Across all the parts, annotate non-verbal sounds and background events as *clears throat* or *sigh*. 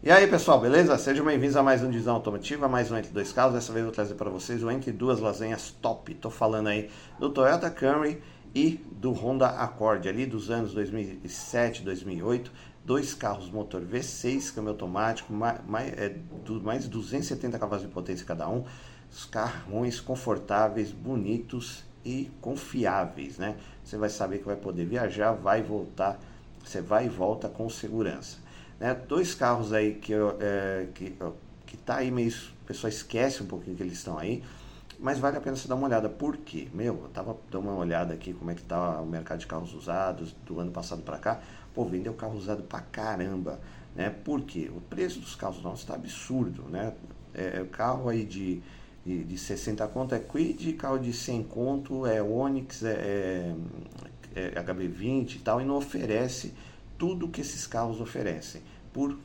E aí pessoal, beleza? Sejam bem-vindos a mais um Divisão Automotiva, mais um Entre Dois Carros. Dessa vez eu vou trazer para vocês o Entre Duas Lasanhas Top. Estou falando aí do Toyota Camry e do Honda Accord, ali dos anos 2007, 2008. Dois carros motor V6, câmbio automático, mais, mais, é, mais 270 cavalos de potência cada um. Os carrões confortáveis, bonitos e confiáveis, né? Você vai saber que vai poder viajar, vai voltar, você vai e volta com segurança. Né? Dois carros aí que, é, que, que tá aí meio. O pessoal esquece um pouquinho que eles estão aí, mas vale a pena você dar uma olhada. Por quê? Meu, eu tava dando uma olhada aqui como é que tá o mercado de carros usados do ano passado para cá. Pô, vendeu carro usado pra caramba. Né? Por quê? O preço dos carros novos está absurdo. Né? É, é, carro aí de, de, de 60 conto é Quid, carro de 100 conto é Onix, é, é, é HB20 e tal, e não oferece tudo que esses carros oferecem. Por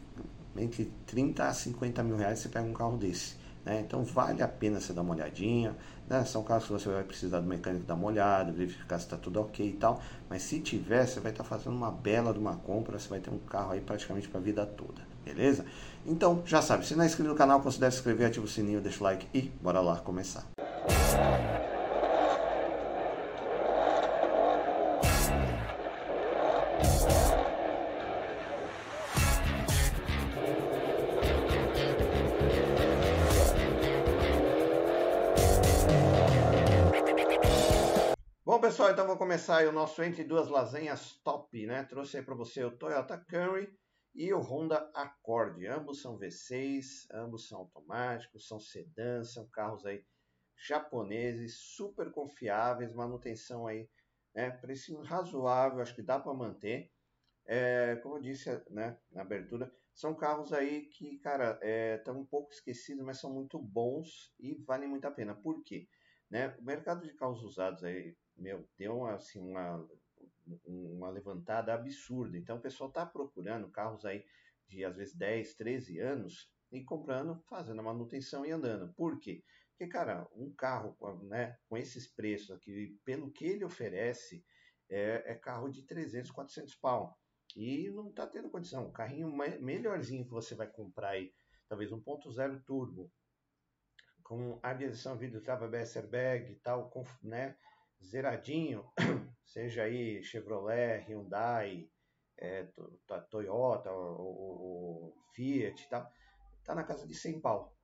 entre 30 a 50 mil reais você pega um carro desse. Né? Então vale a pena você dar uma olhadinha. Né? São carros que você vai precisar do mecânico dar uma olhada, verificar se está tudo ok e tal. Mas se tiver, você vai estar tá fazendo uma bela de uma compra, você vai ter um carro aí praticamente para a vida toda. Beleza? Então, já sabe, se não é inscrito no canal, considere se inscrever, ativa o sininho, deixa o like e bora lá começar. Pessoal, então vou começar o nosso Entre Duas Lasanhas Top, né? Trouxe aí para você o Toyota Camry e o Honda Accord. Ambos são V6, ambos são automáticos, são sedãs, são carros aí japoneses, super confiáveis, manutenção aí, né? Preço razoável, acho que dá para manter. É, como eu disse né, na abertura, são carros aí que, cara, estão é, um pouco esquecidos, mas são muito bons e valem muito a pena. Por quê? Né? O mercado de carros usados aí, meu, deu assim, uma, uma levantada absurda. Então o pessoal está procurando carros aí de às vezes 10, 13 anos e comprando, fazendo a manutenção e andando. Por quê? Porque, cara, um carro né, com esses preços aqui, pelo que ele oferece, é, é carro de 300, 400 pau. E não está tendo condição. O carrinho melhorzinho que você vai comprar aí, talvez 1.0 turbo, com ar de adição vidro trava airbag e tal, com, né, zeradinho, *clears throat* seja aí Chevrolet, Hyundai, é, Toyota, o, Fiat tal, tá na casa de 100 pau.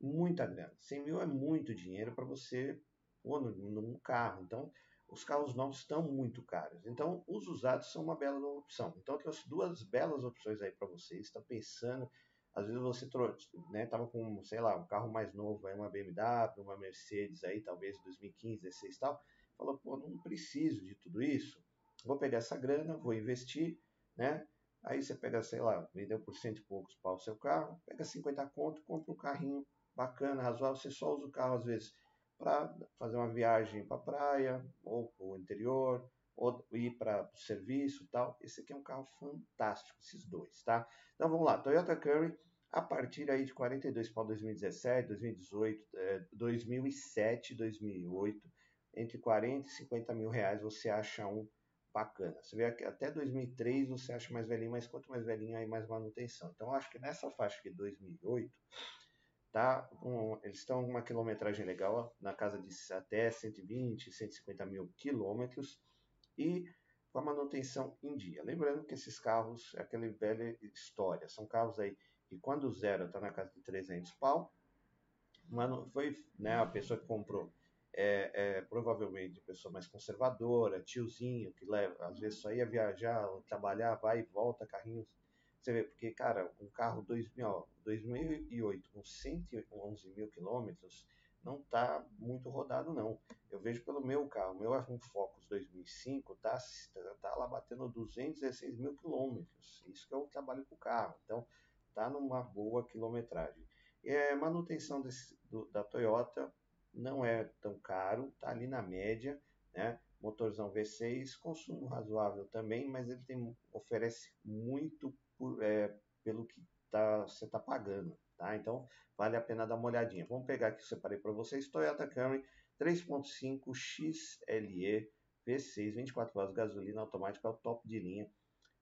Muita grana. 100 mil é muito dinheiro para você pôr num carro. Então, os carros novos estão muito caros. Então, os usados são uma bela opção. Então, eu trouxe duas belas opções aí para vocês. Estão pensando às vezes você né, tava com, sei lá, um carro mais novo, aí uma BMW, uma Mercedes aí, talvez 2015, 16 e tal, falou, pô, não preciso de tudo isso, vou pegar essa grana, vou investir, né? Aí você pega, sei lá, vendeu por cento e poucos para o seu carro, pega 50 conto, compra um carrinho bacana, razoável, você só usa o carro às vezes para fazer uma viagem para praia ou para o interior, ou ir para o serviço tal. Esse aqui é um carro fantástico, esses dois, tá? Então vamos lá, Toyota Camry a partir aí de 42 para 2017, 2018, 2007, 2008, entre 40 e 50 mil reais você acha um bacana. Você vê que até 2003 você acha mais velhinho, mas quanto mais velhinho aí mais manutenção. Então acho que nessa faixa de 2008 tá um, eles estão uma quilometragem legal na casa de até 120, 150 mil quilômetros e com a manutenção em dia. Lembrando que esses carros é aquela velha história, são carros aí e quando zero está na casa de 300 pau, mano, foi né, a pessoa que comprou. É, é, provavelmente pessoa mais conservadora, tiozinho, que leva, às vezes só ia viajar, trabalhar, vai e volta, carrinhos. Você vê, porque, cara, um carro 2000, ó, 2008 com 111 mil quilômetros não tá muito rodado, não. Eu vejo pelo meu carro, meu é um Focus 2005, tá, tá lá batendo 216 mil quilômetros. Isso que eu trabalho com o carro. Então, está numa boa quilometragem. É, manutenção desse, do, da Toyota não é tão caro, está ali na média, né? Motorzão V6, consumo razoável também, mas ele tem, oferece muito por, é, pelo que tá, você está pagando, tá? Então vale a pena dar uma olhadinha. Vamos pegar aqui, separei para vocês, Toyota Camry 3.5 XLE V6, 24 horas gasolina automática, é o top de linha,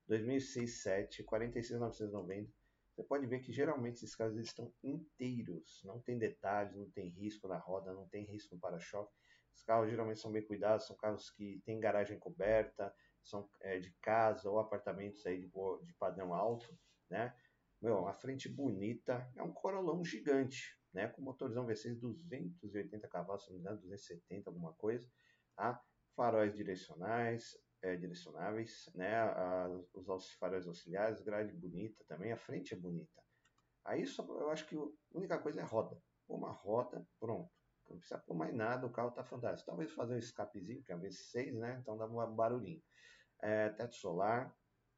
2006 7 46.990 você pode ver que geralmente esses carros estão inteiros, não tem detalhes, não tem risco na roda, não tem risco no para-choque. Os carros geralmente são bem cuidados, são carros que têm garagem coberta, são é, de casa ou apartamentos aí de, de padrão alto, né? Meu, uma frente bonita, é um Corolão gigante, né? Com motorzão V6 280 cavalos, se não me engano, 270, alguma coisa, tá? Faróis direcionais, é, direcionáveis, né? A, os faróis auxiliares, grade bonita também, a frente é bonita. Aí só, eu acho que a única coisa é roda. Uma roda, pronto. Não precisa pôr mais nada, o carro tá fantástico. Talvez fazer um escapezinho, que é a V6, né? Então dá um barulhinho. É, teto solar,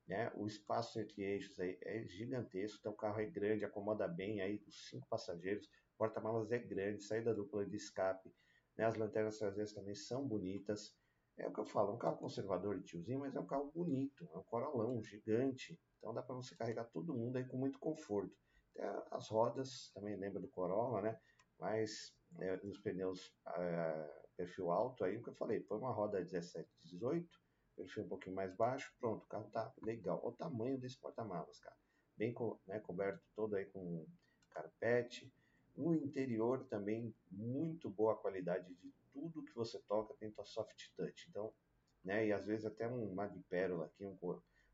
né? O espaço entre eixos aí é gigantesco, então o carro é grande, acomoda bem aí os cinco passageiros. Porta-malas é grande, saída dupla de escape, né? As lanternas traseiras também são bonitas. É o que eu falo, é um carro conservador de tiozinho, mas é um carro bonito, é um corolão gigante. Então dá para você carregar todo mundo aí com muito conforto. Até as rodas, também lembra do Corolla, né? Mas é, nos pneus é, perfil alto, aí o que eu falei, põe uma roda 17, 18, perfil um pouquinho mais baixo, pronto, o carro tá legal. Olha o tamanho desse porta-malas, cara. Bem né, coberto todo aí com carpete. No interior também, muito boa qualidade de tudo que você toca tem tua soft touch. Então, né, e às vezes até uma de pérola aqui, um,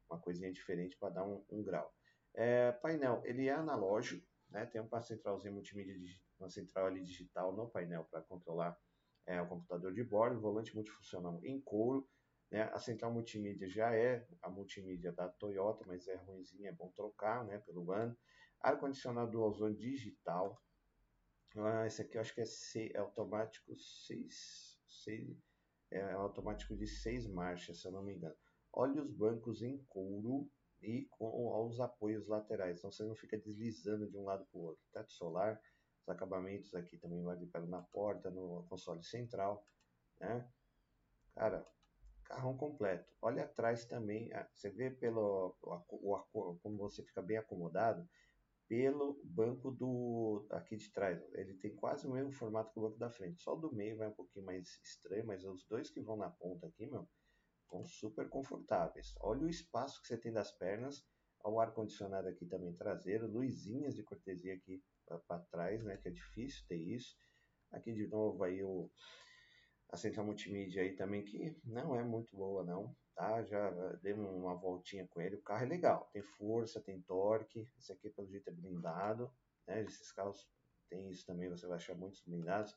uma coisinha diferente para dar um, um grau. É, painel, ele é analógico, né, tem uma centralzinha multimídia, uma central ali digital no painel para controlar é, o computador de bordo, volante multifuncional em couro, né, a central multimídia já é a multimídia da Toyota, mas é ruimzinha, é bom trocar né, pelo ano. Ar-condicionado zone digital, ah, esse aqui eu acho que é, C, é automático 6, 6 é automático de 6 marchas, se eu não me engano. Olha os bancos em couro e com os apoios laterais, então você não fica deslizando de um lado para o outro. Teto solar, os acabamentos aqui também vai de pé na porta, no console central, né? Cara, carrão completo. Olha atrás também, ah, você vê pelo o, o, como você fica bem acomodado, pelo banco do aqui de trás. Ele tem quase o mesmo formato que o banco da frente. Só o do meio vai um pouquinho mais estranho, mas os dois que vão na ponta aqui, meu, vão super confortáveis. Olha o espaço que você tem das pernas. Olha o ar-condicionado aqui também traseiro. Luzinhas de cortesia aqui para trás, né? Que é difícil ter isso. Aqui de novo aí o, a central multimídia aí também que não é muito boa não tá? Já dei uma voltinha com ele. O carro é legal, tem força, tem torque. Esse aqui, pelo jeito, é blindado. Né? Esses carros tem isso também, você vai achar muitos blindados.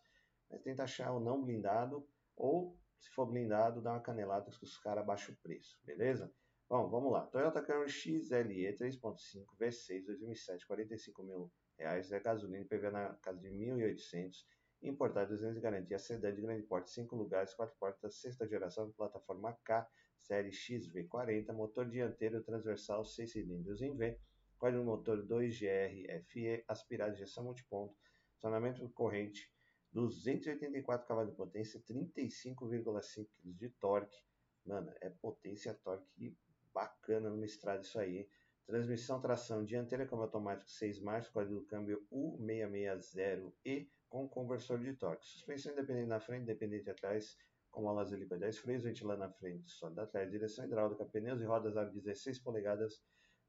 Mas tenta achar o não blindado, ou se for blindado, dá uma canelada que os caras baixam o preço, beleza? Bom, vamos lá. Toyota Camry XLE 3.5 V6 2007, 45 mil reais. É gasolina PV na casa de 1.800. Importado 200 de garantia, sedã de grande porte, 5 lugares, 4 portas, sexta geração, plataforma K, série XV40, motor dianteiro transversal 6 cilindros em V, código motor 2GR FE, aspirado de injeção multiponto, acionamento corrente, 284 cavalos de potência, 35,5 kg de torque. Mano, é potência, torque bacana numa estrada isso aí. Transmissão, tração dianteira, câmbio automático 6 marchas, código do câmbio U660E com conversor de torque. Suspensão independente na frente, independente atrás, com molas helicoidais 10 freios, ventilador na frente, sólido atrás, direção hidráulica, pneus e rodas aro 16 polegadas,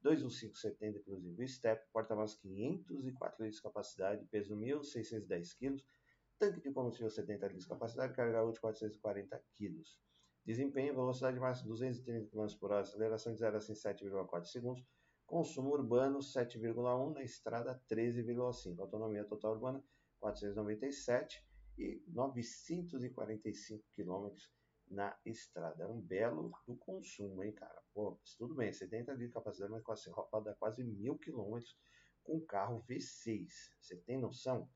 21570 inclusive, step, porta-malas 504 litros de capacidade, peso 1.610 kg, tanque de combustível 70 litros de capacidade, carga útil 440 kg. Desempenho, velocidade máxima 230 km por hora, aceleração de 0 a 7,4 segundos, consumo urbano 7,1, na estrada 13,5, autonomia total urbana 497 e 945 quilômetros na estrada. É um belo do consumo, hein, cara? Pô, tudo bem, 70 litros de capacidade, mas quase, roda quase mil quilômetros com carro V6. Você tem noção?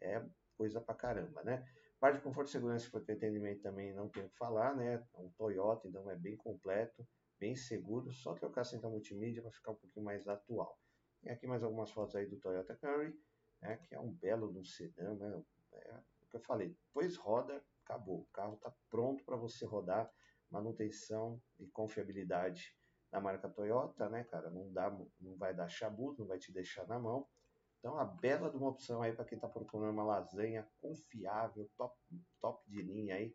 É coisa pra caramba, né? Parte de conforto, segurança e entretenimento também não tem o que falar, né? É um Toyota, então é bem completo, bem seguro. Só trocar a central multimídia para ficar um pouquinho mais atual. E aqui mais algumas fotos aí do Toyota Camry, né? Que é um belo do sedã, né? É, que eu falei, depois roda, acabou. O carro está pronto para você rodar, manutenção e confiabilidade da marca Toyota, né, cara? Não, dá, não vai dar chabuto, não vai te deixar na mão. Então, a bela de uma opção aí para quem está procurando uma lasanha confiável, top, top de linha aí,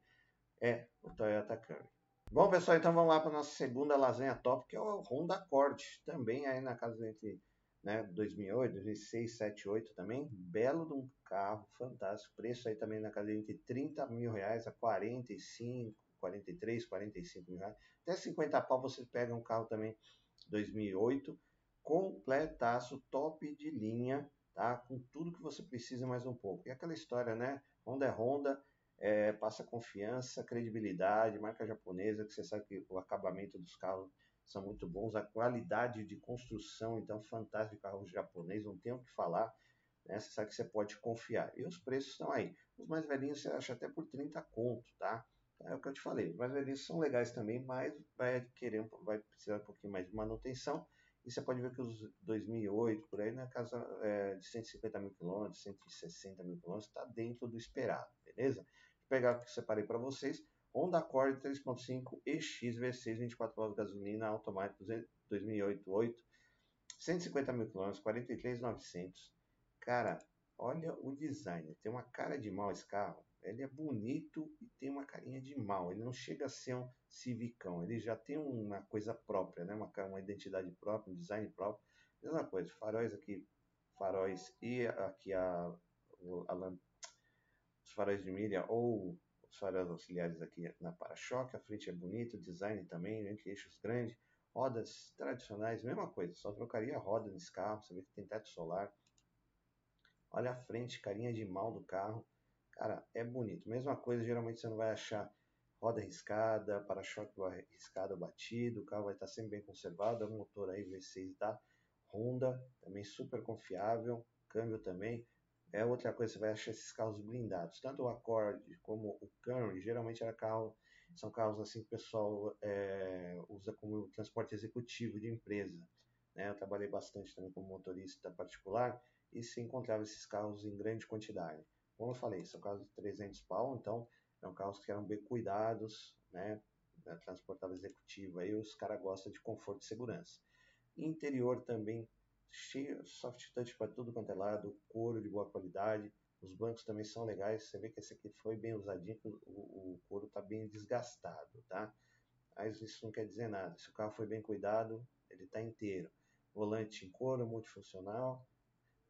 é o Toyota Camry. Bom, pessoal, então vamos lá para nossa segunda lasanha top, que é o Honda Accord. Também aí na casa entre né? 2008, 2006, 7, 8 também. Belo de um carro, fantástico. Preço aí também na casa de 30 mil reais a 45, 43, 45 mil reais. Até 50 pau você pega um carro também 2008, completaço, top de linha, tá? Com tudo que você precisa mais um pouco. E aquela história, né? Honda é Honda, é, passa confiança, credibilidade, marca japonesa, que você sabe que o acabamento dos carros são muito bons, a qualidade de construção, então, fantástica, carro japonês, não tem o que falar, né? Você sabe que você pode confiar. E os preços estão aí. Os mais velhinhos você acha até por 30 conto, tá? É o que eu te falei. Os mais velhinhos são legais também, mas vai querer, vai precisar um pouquinho mais de manutenção. E você pode ver que os 2008, por aí, na casa é, de 150 mil quilômetros, 160 mil quilômetros, está dentro do esperado, beleza? Vou pegar o que eu separei para vocês. Honda Accord 3.5 EX V6 24 horas de gasolina automático 2008 8, 150 mil km, 43.900. Cara, olha o design, tem uma cara de mal esse carro. Ele é bonito e tem uma carinha de mal. Ele não chega a ser um civicão, ele já tem uma coisa própria, né? uma, uma identidade própria, um design próprio. Mesma coisa, faróis aqui, faróis e aqui a, a, a os faróis de milha ou os faróis auxiliares aqui na para-choque, a frente é bonita, o design também, entre eixos grandes, rodas tradicionais, mesma coisa, só trocaria a roda nesse carro, você vê que tem teto solar. Olha a frente, carinha de mal do carro, cara, é bonito. Mesma coisa, geralmente você não vai achar roda riscada, para-choque riscado, batido, o carro vai estar sempre bem conservado, é um motor aí V6 da Honda, também super confiável, câmbio também, é outra coisa, você vai achar esses carros blindados. Tanto o Accord como o Camry, geralmente era carro, são carros assim que o pessoal é, usa como transporte executivo de empresa. Né? Eu trabalhei bastante também como motorista particular e se encontrava esses carros em grande quantidade. Como eu falei, são carros de 300 pau, então são carros que eram bem cuidados, né? transportável executivo. Aí os caras gostam de conforto e segurança. Interior também cheio, soft touch para tudo quanto é lado, couro de boa qualidade. Os bancos também são legais. Você vê que esse aqui foi bem usadinho, o, o couro está bem desgastado, tá? Mas isso não quer dizer nada. Se o carro foi bem cuidado, ele está inteiro. Volante em couro, multifuncional,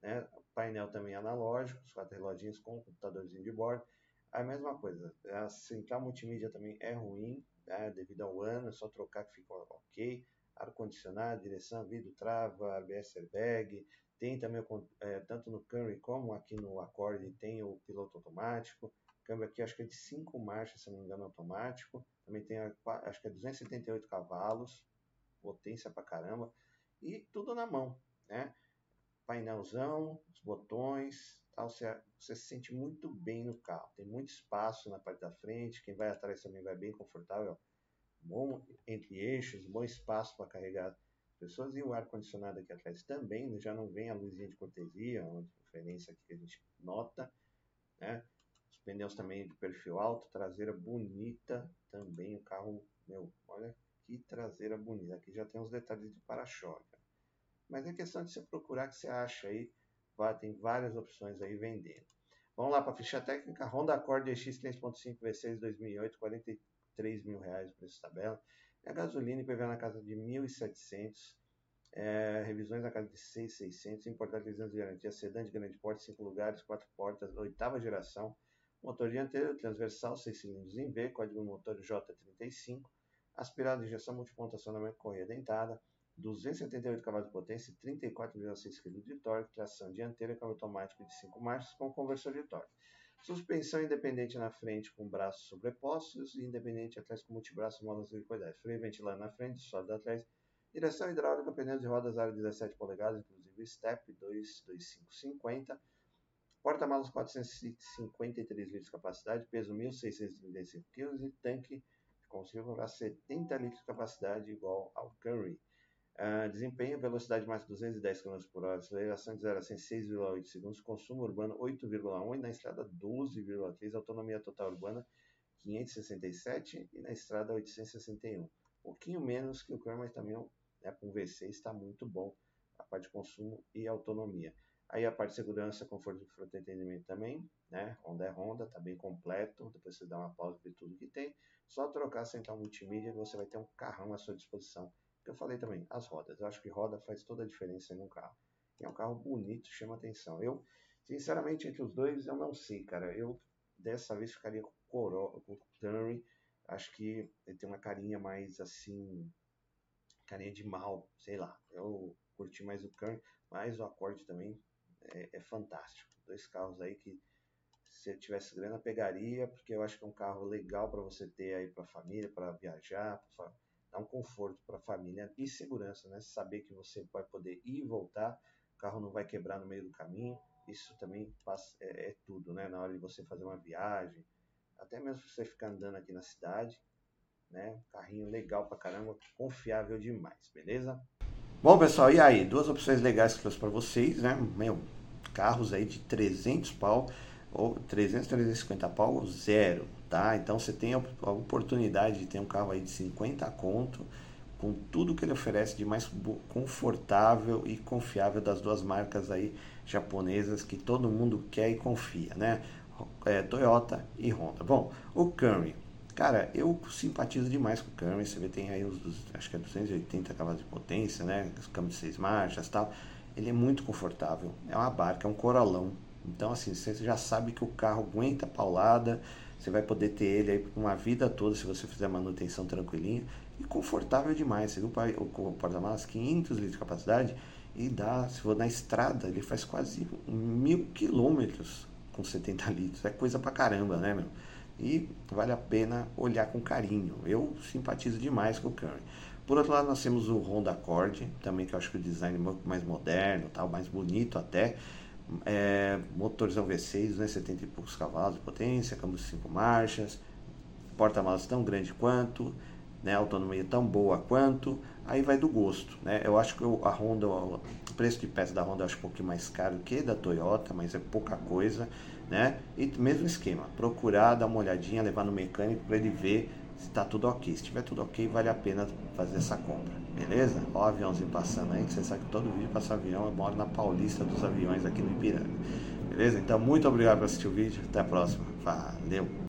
né? painel também analógico, os quatro reloginhos com computadorzinho de bordo. A mesma coisa, a central multimídia também é ruim, né? devido ao ano, é só trocar que fica ok ar-condicionado, direção, vidro, trava, ABS airbag, tem também, é, tanto no Camry como aqui no Accord, tem o piloto automático, câmbio aqui acho que é de 5 marchas, se não me engano, automático, também tem, acho que é 278 cavalos, potência pra caramba, e tudo na mão, né? Painelzão, os botões, tal, você, você se sente muito bem no carro, tem muito espaço na parte da frente, quem vai atrás também vai bem confortável, bom entre eixos, bom espaço para carregar pessoas e o ar-condicionado aqui atrás também, já não vem a luzinha de cortesia, uma diferença que a gente nota, né? Os pneus também de perfil alto, traseira bonita também, o carro, meu, olha que traseira bonita, aqui já tem os detalhes de para-choque. Mas é questão de você procurar que você acha aí, tem várias opções aí vendendo. Vamos lá para a ficha técnica, Honda Accord EX 3.5 V6 2008, 43 3 mil reais o preço tabela. A gasolina IPVA na casa de 1.700, é, revisões na casa de 6.600, importadores de garantia, sedã de grande porte, 5 lugares, 4 portas, oitava geração, motor dianteiro transversal, 6 cilindros em V, código motor J35, aspirado de injeção multiponto acionamento correia dentada, 278 cavalos de potência e 34,6 kg de torque, tração dianteira, câmbio automático de 5 marchas com conversor de torque. Suspensão independente na frente com braços sobrepostos e independente atrás com multibraço molas de liquidez. Freio ventilado na frente, sólido atrás. Direção hidráulica, pneus de rodas aro 17 polegadas, inclusive step 22550. Porta-malas 453 litros de capacidade, peso 1.635 kg e tanque conseguiu comprar 70 litros de capacidade igual ao Curry. Uh, desempenho, velocidade mais 210 km por hora, aceleração de 0 a 100, 6,8 segundos, consumo urbano 8,1 e na estrada 12,3, autonomia total urbana 567 e na estrada 861. Um pouquinho menos que o mas também né, com V6 está muito bom a parte de consumo e autonomia. Aí a parte de segurança, conforto e entendimento também, né? Honda é Honda, tá bem completo. Depois você dá uma pausa e tudo que tem. Só trocar a central multimídia e você vai ter um carrão à sua disposição eu falei também, as rodas. Eu acho que roda faz toda a diferença um carro. é um carro bonito, chama atenção. Eu, sinceramente, entre os dois, eu não sei, cara. Eu dessa vez ficaria com o Corolla, com o Camry. Acho que ele tem uma carinha mais assim, carinha de mal, sei lá. Eu curti mais o Camry, mas o Accord também é, é fantástico. Dois carros aí que se eu tivesse grana pegaria, porque eu acho que é um carro legal para você ter aí para família, para viajar, pra dar um conforto para a família e segurança, né? Saber que você vai poder ir e voltar, o carro não vai quebrar no meio do caminho. Isso também é, é tudo, né? Na hora de você fazer uma viagem, até mesmo você ficar andando aqui na cidade, né? Carrinho legal pra caramba, confiável demais, beleza? Bom, pessoal, e aí? Duas opções legais que eu trouxe para vocês, né? Meu, carros aí de 300 pau ou 300, 350 pau, zero, tá? Então você tem a oportunidade de ter um carro aí de 50 conto, com tudo que ele oferece de mais confortável e confiável das duas marcas aí japonesas que todo mundo quer e confia, né? É, Toyota e Honda. Bom, o Camry, cara, eu simpatizo demais com o Camry. Você vê, tem aí os, acho que é 280 cavalos de potência, né? Os câmbios de seis marchas, tal. Ele é muito confortável. É uma barca, é um coralão. Então, assim, você já sabe que o carro aguenta paulada. Você vai poder ter ele aí uma vida toda se você fizer manutenção tranquilinha. E confortável demais. Você viu o porta-malas 500 litros de capacidade e dá, se for na estrada, ele faz quase mil quilômetros com 70 litros. É coisa pra caramba, né, meu? E vale a pena olhar com carinho. Eu simpatizo demais com o Camry. Por outro lado, nós temos o Honda Accord, também que eu acho que o design é mais moderno, tal, mais bonito até. É, motorzão V6, né, 70 e poucos cavalos de potência, câmbio de 5 marchas, porta-malas tão grande quanto, né, autonomia tão boa quanto, aí vai do gosto, né? Eu acho que a Honda, o preço de peça da Honda eu acho um pouquinho mais caro que da Toyota, mas é pouca coisa, né? E mesmo esquema, procurar dar uma olhadinha, levar no mecânico para ele ver se está tudo ok. Se tiver tudo ok, vale a pena fazer essa compra, beleza? Ó o aviãozinho passando aí, que você sabe que todo vídeo passa avião, eu moro na Paulista dos aviões aqui no Ipiranga, beleza? Então, muito obrigado por assistir o vídeo, até a próxima, valeu!